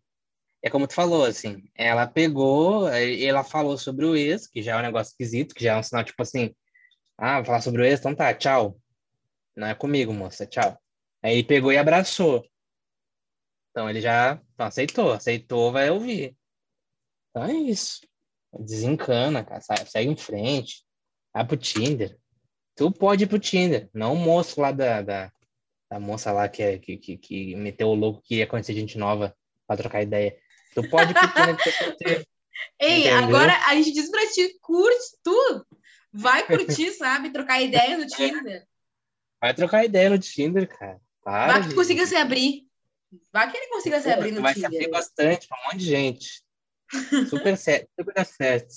Speaker 2: é como tu falou, assim, ela pegou, ela falou sobre o ex, que já é um negócio esquisito, que já é um sinal, tipo assim, ah, falar sobre o ex, então tá, tchau. Não é comigo, moça, tchau. Aí ele pegou e abraçou. Então ele já aceitou, aceitou, vai ouvir. Então é isso. Desencana, cara, segue em frente. Vai pro Tinder. Tu pode ir pro Tinder, não o moço lá da, da, da moça lá que, é, que, que, que meteu o louco que ia conhecer gente nova pra trocar ideia. Tu pode ir pro Tinder. <laughs>
Speaker 1: Ei, Entendeu? agora a gente diz pra ti, curte tudo. Vai curtir, sabe? Trocar ideia no Tinder.
Speaker 2: Vai trocar ideia no Tinder, cara. Para,
Speaker 1: Vai que consiga se abrir. Vai que ele consiga se abrir no
Speaker 2: vai
Speaker 1: Tinder.
Speaker 2: Vai se abrir bastante pra um monte de gente. <laughs> Super certo, super certo.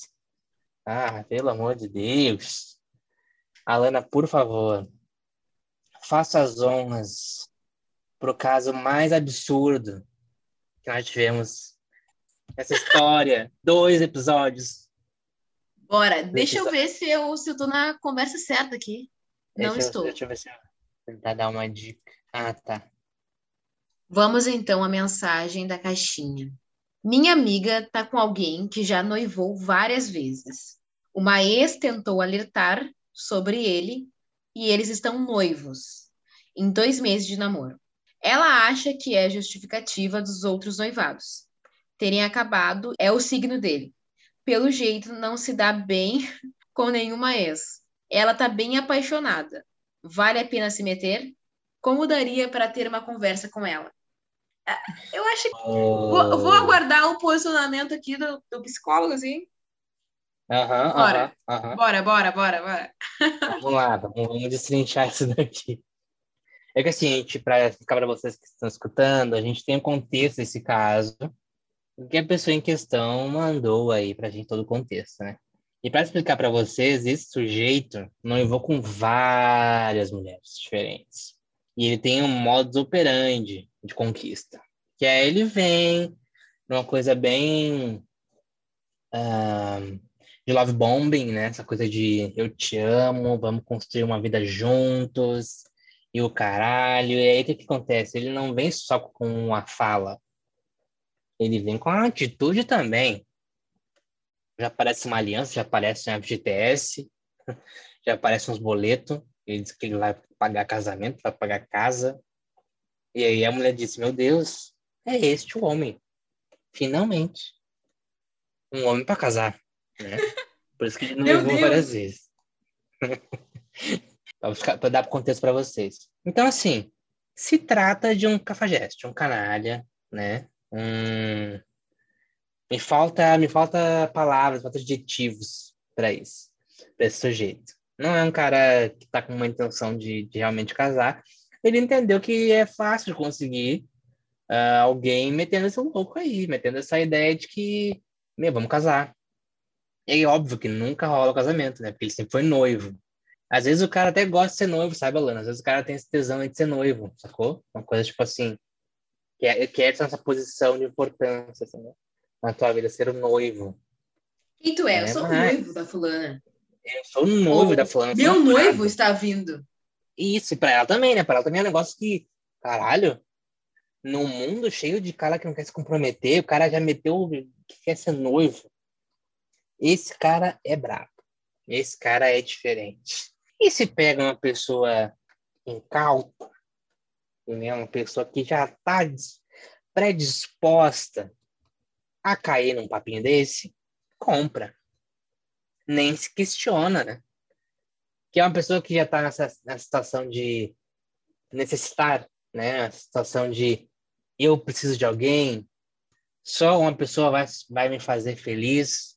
Speaker 2: Ah, pelo amor de Deus. Alana, por favor, faça as honras pro caso mais absurdo que nós tivemos essa história. <laughs> Dois episódios.
Speaker 1: Bora, deixa eu ver se eu, se eu tô na conversa certa aqui. Não
Speaker 2: deixa
Speaker 1: estou.
Speaker 2: Eu, deixa eu ver se eu tentar dar uma dica. Ah, tá.
Speaker 1: Vamos então à mensagem da caixinha. Minha amiga tá com alguém que já noivou várias vezes. Uma ex tentou alertar sobre ele e eles estão noivos, em dois meses de namoro. Ela acha que é justificativa dos outros noivados. Terem acabado é o signo dele. Pelo jeito, não se dá bem <laughs> com nenhuma ex. Ela tá bem apaixonada. Vale a pena se meter? Como daria para ter uma conversa com ela? Eu acho que. Oh. Vou, vou, aguardar o posicionamento aqui do, do psicólogo, assim.
Speaker 2: Aham,
Speaker 1: bora. Bora, bora, bora, bora.
Speaker 2: Vamos lá, vamos, destrinchar isso daqui. É que assim, a gente, para explicar para vocês que estão escutando, a gente tem o contexto desse caso, que a pessoa em questão mandou aí para a gente todo o contexto, né? E para explicar para vocês, esse sujeito noivou com várias mulheres diferentes. E ele tem um modus operandi de conquista. Que é ele vem numa coisa bem uh, de love bombing, né? Essa coisa de eu te amo, vamos construir uma vida juntos e o caralho. E aí o que, que acontece? Ele não vem só com uma fala, ele vem com a atitude também. Já aparece uma aliança, já aparece um FGTS, <laughs> já aparece uns boletos. Ele diz que ele vai pagar casamento, vai pagar casa. E aí a mulher disse: Meu Deus, é este o homem. Finalmente. Um homem para casar. Né? <laughs> Por isso que ele não levou várias vezes. <laughs> para dar contexto para vocês. Então, assim, se trata de um cafajeste, um canalha, né? Um... Me falta, me falta palavras, falta adjetivos para isso, para esse sujeito. Não é um cara que está com uma intenção de, de, realmente casar. Ele entendeu que é fácil conseguir uh, alguém metendo esse louco aí, metendo essa ideia de que, meu, vamos casar. E é óbvio que nunca rola o casamento, né? Porque ele sempre foi noivo. Às vezes o cara até gosta de ser noivo, sabe, Alana? Às vezes o cara tem esse tesão de ser noivo, sacou? Uma coisa tipo assim, que é, que é essa posição de importância, assim, né? Na tua vida, ser o noivo.
Speaker 1: E tu é? é eu sou o noivo da fulana.
Speaker 2: Eu sou noivo da fulana.
Speaker 1: Meu noivo está vindo.
Speaker 2: Isso, e pra ela também, né? Pra ela também é um negócio que, caralho, num mundo cheio de cara que não quer se comprometer, o cara já meteu que quer ser noivo. Esse cara é brabo. Esse cara é diferente. E se pega uma pessoa incauta, né, uma pessoa que já está predisposta a cair num papinho desse, compra. Nem se questiona, né? Que é uma pessoa que já está nessa, nessa situação de necessitar, né? A situação de eu preciso de alguém, só uma pessoa vai, vai me fazer feliz.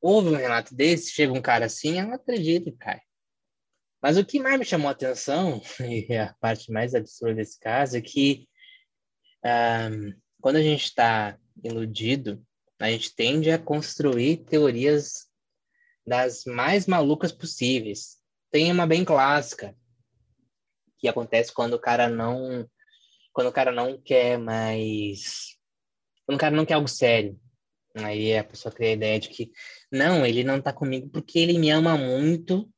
Speaker 2: Houve um relato desse, chega um cara assim, eu não acredito cai. Mas o que mais me chamou a atenção, <laughs> e é a parte mais absurda desse caso, é que um, quando a gente está iludido, a gente tende a construir teorias das mais malucas possíveis. Tem uma bem clássica, que acontece quando o cara não quando o cara não quer mais quando o cara não quer algo sério aí a pessoa cria a ideia de que não ele não tá comigo porque ele me ama muito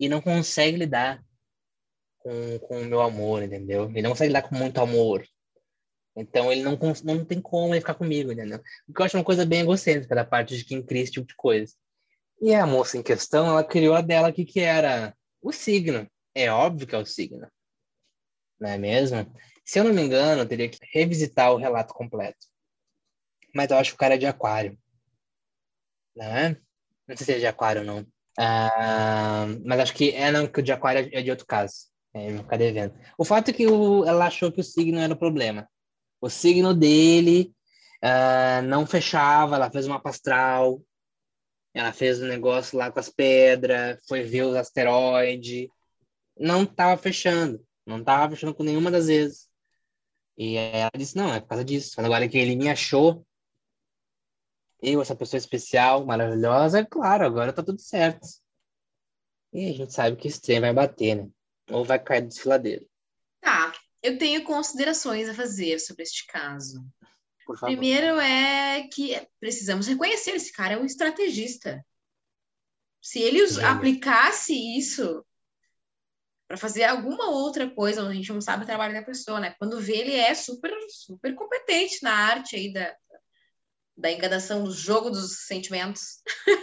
Speaker 2: e não consegue lidar com, com o meu amor, entendeu? Ele não consegue lidar com muito amor. Então ele não, não tem como ele ficar comigo, entendeu? O que eu acho uma coisa bem egocêntrica da parte de quem cria esse tipo de coisa. E a moça em questão, ela criou a dela aqui, que era o signo. É óbvio que é o signo. Não é mesmo? Se eu não me engano, eu teria que revisitar o relato completo. Mas eu acho que o cara é de aquário. Né? Não sei se é de aquário ou não. Ah, mas acho que é não, que o de aquário é de outro caso. É, vou ficar devendo. O fato é que o, ela achou que o signo era o problema. O signo dele uh, não fechava, ela fez uma pastral, ela fez um negócio lá com as pedras, foi ver os asteroides, não estava fechando, não estava fechando com nenhuma das vezes. E ela disse, não, é por causa disso. Agora que ele me achou, eu, essa pessoa especial, maravilhosa, claro, agora tá tudo certo. E a gente sabe que esse trem vai bater, né? Ou vai cair do desfiladeiro.
Speaker 1: Tá, eu tenho considerações a fazer sobre este caso. Primeiro é que precisamos reconhecer esse cara é um estrategista. Se ele aplicasse isso para fazer alguma outra coisa, a gente não sabe o trabalho da pessoa, né? Quando vê, ele é super, super competente na arte aí da, da enganação do jogo dos sentimentos. <laughs>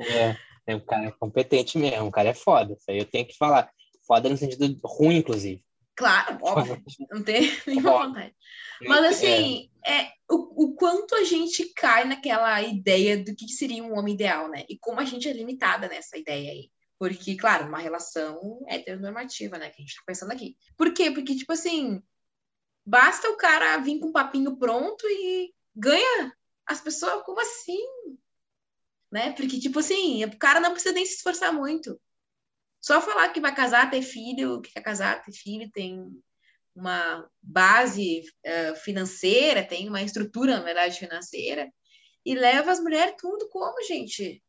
Speaker 2: é, é, o cara é competente mesmo, o cara é foda. Isso aí eu tenho que falar. Foda no sentido ruim, inclusive.
Speaker 1: Claro, <laughs> óbvio, não tem <laughs> nenhuma vontade. Mas assim, é. é o, o quanto a gente cai naquela ideia do que seria um homem ideal, né? E como a gente é limitada nessa ideia aí. Porque, claro, uma relação heteronormativa, né? Que a gente tá pensando aqui. Por quê? Porque, tipo assim, Basta o cara vir com um papinho pronto e ganha as pessoas, como assim? Né? Porque, tipo assim, o cara não precisa nem se esforçar muito. Só falar que vai casar, ter filho, que quer casar, ter filho, tem uma base uh, financeira, tem uma estrutura, na verdade, financeira, e leva as mulheres tudo como, gente?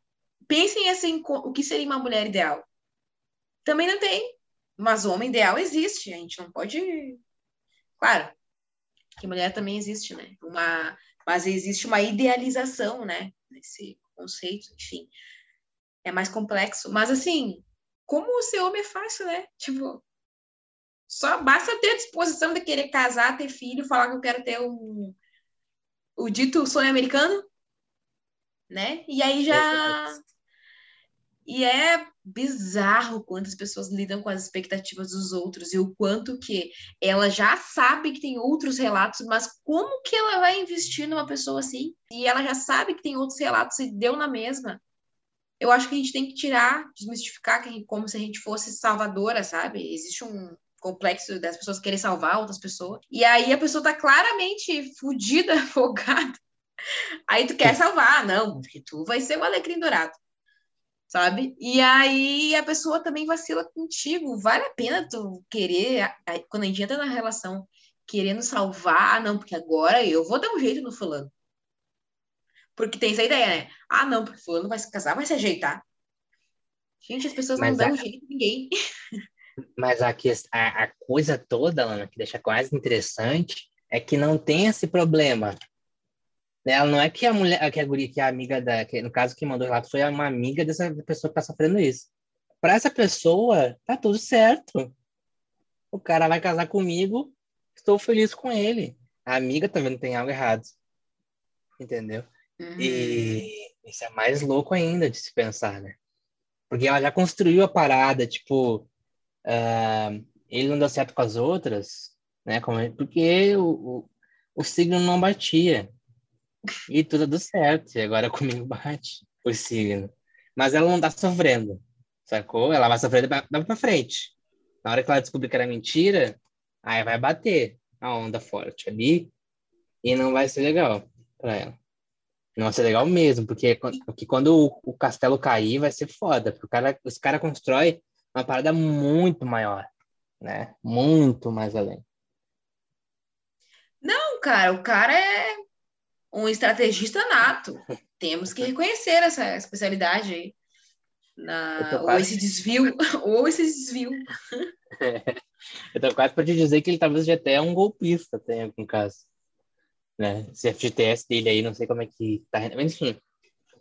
Speaker 1: Pensem assim, o que seria uma mulher ideal? Também não tem. Mas o homem ideal existe, a gente não pode Claro, que mulher também existe, né? Uma, Mas existe uma idealização, né? Nesse conceito, enfim. É mais complexo. Mas, assim, como ser homem é fácil, né? Tipo, só basta ter a disposição de querer casar, ter filho, falar que eu quero ter um. O dito sonho americano, né? E aí já. E é bizarro quantas pessoas lidam com as expectativas dos outros e o quanto que ela já sabe que tem outros relatos, mas como que ela vai investir numa pessoa assim? E ela já sabe que tem outros relatos e deu na mesma. Eu acho que a gente tem que tirar, desmistificar que, como se a gente fosse salvadora, sabe? Existe um complexo das pessoas querer salvar outras pessoas. E aí a pessoa tá claramente fodida, <laughs> afogada. Aí tu quer salvar, não, porque tu vai ser o alecrim dourado sabe? E aí a pessoa também vacila contigo. Vale a pena tu querer, quando a gente entra na relação, querendo salvar, ah, não, porque agora eu vou dar um jeito no fulano. Porque tem essa ideia, né? Ah, não, porque fulano vai se casar, vai se ajeitar. Gente, as pessoas Mas não dão a... jeito em ninguém. <laughs>
Speaker 2: Mas a, a, a coisa toda, Ana, que deixa mais interessante, é que não tem esse problema né, ela não é que a mulher, que a guria, que a amiga da, que no caso que mandou o relato foi uma amiga dessa pessoa que tá sofrendo isso. Para essa pessoa, tá tudo certo. O cara vai casar comigo, estou feliz com ele. A amiga também não tem algo errado. Entendeu? Uhum. E isso é mais louco ainda de se pensar, né? Porque ela já construiu a parada, tipo, uh, ele não deu certo com as outras, né? Como, porque o, o, o signo não batia. E tudo deu certo. E agora <laughs> comigo bate o signo. Mas ela não tá sofrendo, sacou? Ela vai sofrer dá pra frente. Na hora que ela descobrir que era mentira, aí vai bater a onda forte ali e não vai ser legal para ela. Não vai ser legal mesmo, porque, porque quando o, o castelo cair vai ser foda, porque o cara, os caras constrói uma parada muito maior, né? Muito mais além.
Speaker 1: Não, cara, o cara é um estrategista nato. <laughs> Temos que reconhecer essa especialidade aí. Na... <laughs> Ou esse desvio, ou esse desvio.
Speaker 2: Eu tô quase para te dizer que ele talvez já até é um golpista, tem algum caso. Né? Esse FGTS dele aí, não sei como é que tá. Mas enfim,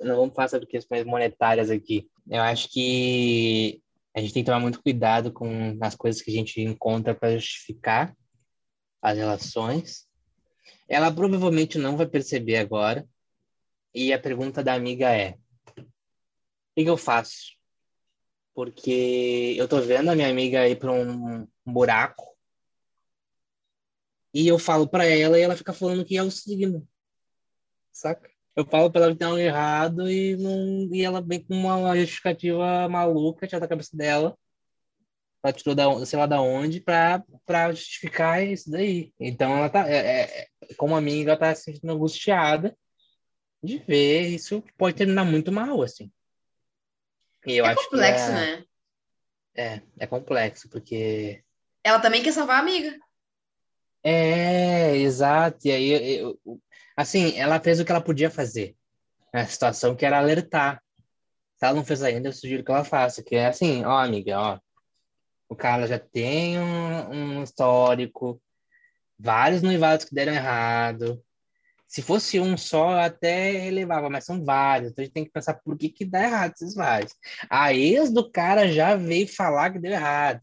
Speaker 2: não vamos falar sobre questões monetárias aqui. Eu acho que a gente tem que tomar muito cuidado com as coisas que a gente encontra para justificar as relações ela provavelmente não vai perceber agora. E a pergunta da amiga é: o que, eu faço? Porque eu tô vendo a minha amiga ir para um buraco e eu falo para ela e ela fica falando que é o signo. Saca? Eu falo para ela que tem algo errado e, não, e ela vem com uma justificativa maluca, já da cabeça dela. Ela tirou da, sei lá da onde para justificar isso daí. Então ela tá. É, é, como amiga, ela tá se sentindo angustiada de ver isso pode terminar muito mal, assim.
Speaker 1: E eu é acho complexo, que é, né?
Speaker 2: É, é complexo, porque.
Speaker 1: Ela também quer salvar a amiga.
Speaker 2: É, exato. E aí, eu, assim, ela fez o que ela podia fazer na situação, que era alertar. Se ela não fez ainda, eu sugiro que ela faça, que é assim, ó, amiga, ó, o cara já tem um, um histórico, vários noivados que deram errado. Se fosse um só, até relevava, mas são vários. Então a gente tem que pensar por que, que dá errado esses vários. A ex do cara já veio falar que deu errado.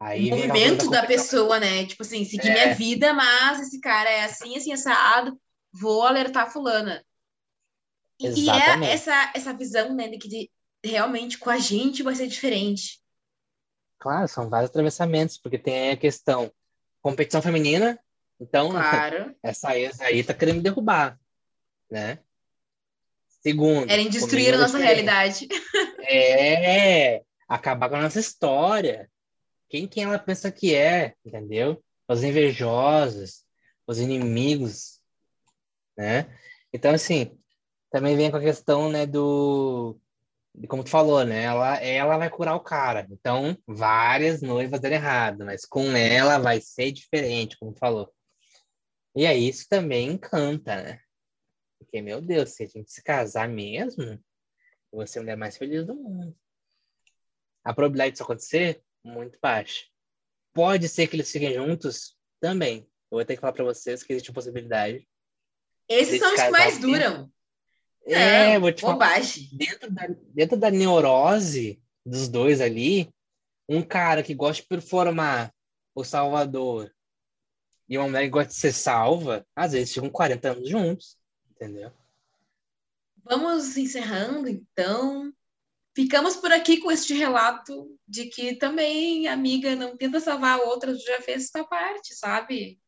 Speaker 1: Aí o movimento da, pessoa, né? Tipo assim, seguir é. minha vida, mas esse cara é assim, assim, assado, vou alertar fulana. E, e é essa, essa visão, né, de que realmente com a gente vai ser diferente.
Speaker 2: Claro, são vários atravessamentos, porque tem a questão competição feminina, então
Speaker 1: claro. <laughs>
Speaker 2: essa ex aí tá querendo derrubar, né? Segundo,
Speaker 1: querem destruir a nossa realidade. <laughs>
Speaker 2: É, acabar com a nossa história. Quem ela pensa que é, entendeu? Os invejosos, os inimigos, né? Então assim, também vem com a questão, né, do como tu falou, né? Ela, ela vai curar o cara. Então, várias noivas deram errado, mas com ela vai ser diferente, como tu falou. E aí, isso também encanta, né? Porque, meu Deus, se a gente se casar mesmo, vou ser a mulher mais feliz do mundo. A probabilidade disso acontecer, muito baixa. Pode ser que eles fiquem juntos? Também. Eu vou ter que falar para vocês que existe uma possibilidade.
Speaker 1: Esses são os que mais duram.
Speaker 2: É,
Speaker 1: Não,
Speaker 2: vou te falar.
Speaker 1: bobagem.
Speaker 2: Dentro da, dentro da neurose dos dois ali, um cara que gosta de performar o Salvador e uma mulher que gosta de ser salva, às vezes ficam 40 anos juntos, entendeu?
Speaker 1: Vamos encerrando, então. Ficamos por aqui com este relato de que também, amiga, não tenta salvar a outra, tu já fez essa parte, sabe?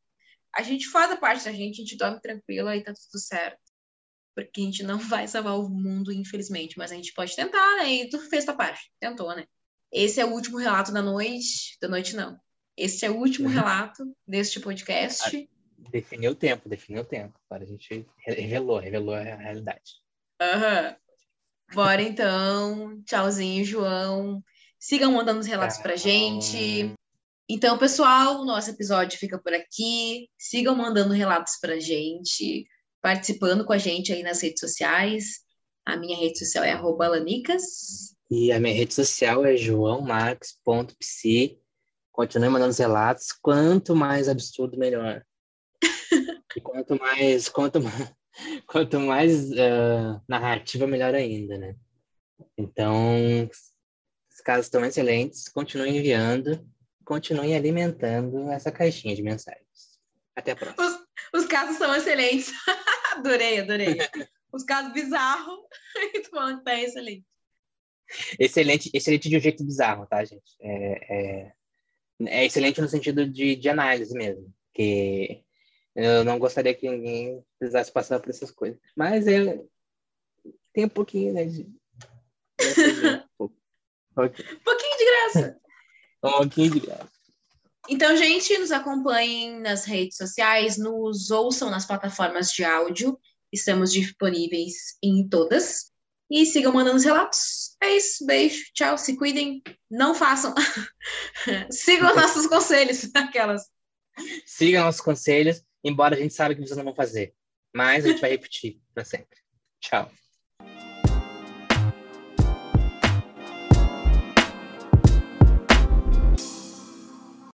Speaker 1: A gente faz a parte da gente, a gente dorme tranquila e tá tudo certo. Porque a gente não <laughs> vai salvar o mundo, infelizmente, mas a gente pode tentar, né? E tu fez tua parte, tentou, né? Esse é o último relato da noite, da noite não. Esse é o último
Speaker 2: Uhum.
Speaker 1: relato deste podcast.
Speaker 2: Definiu o tempo, definiu o tempo. Agora a gente revelou, revelou a realidade.
Speaker 1: Aham. Bora então. Tchauzinho, João. Sigam mandando os relatos pra gente. Então, pessoal, o nosso episódio fica por aqui. Sigam mandando relatos pra gente, participando com a gente aí nas redes sociais. A minha rede social é lanicas.
Speaker 2: E a minha rede social é joãomarques.psi. Continue mandando os relatos. Quanto mais absurdo, melhor. <laughs> e quanto mais, quanto mais, <laughs> quanto mais ah, narrativa, melhor ainda, né? Então, os casos estão excelentes. Continuem enviando. Continuem alimentando essa caixinha de mensagens. Até a próxima.
Speaker 1: Os casos são excelentes. <laughs> adorei, adorei. <laughs> Os casos bizarros. E tu falando que tá excelente.
Speaker 2: Excelente, excelente de um jeito bizarro, tá, gente? É, é, é excelente no sentido de, de análise mesmo, que eu não gostaria que ninguém precisasse passar por essas coisas. Mas é, tem um pouquinho, né, de... <laughs>
Speaker 1: um pouquinho de graça. <laughs>
Speaker 2: Um pouquinho de graça.
Speaker 1: Então, gente, nos acompanhem nas redes sociais, nos ouçam nas plataformas de áudio. Estamos disponíveis em todas. E sigam mandando os relatos. É isso. Beijo. Tchau. Se cuidem. Não façam. <laughs> sigam nossos conselhos. Aquelas.
Speaker 2: Siga nossos conselhos, embora a gente saiba que vocês não vão fazer. Mas a gente vai repetir para sempre. Tchau.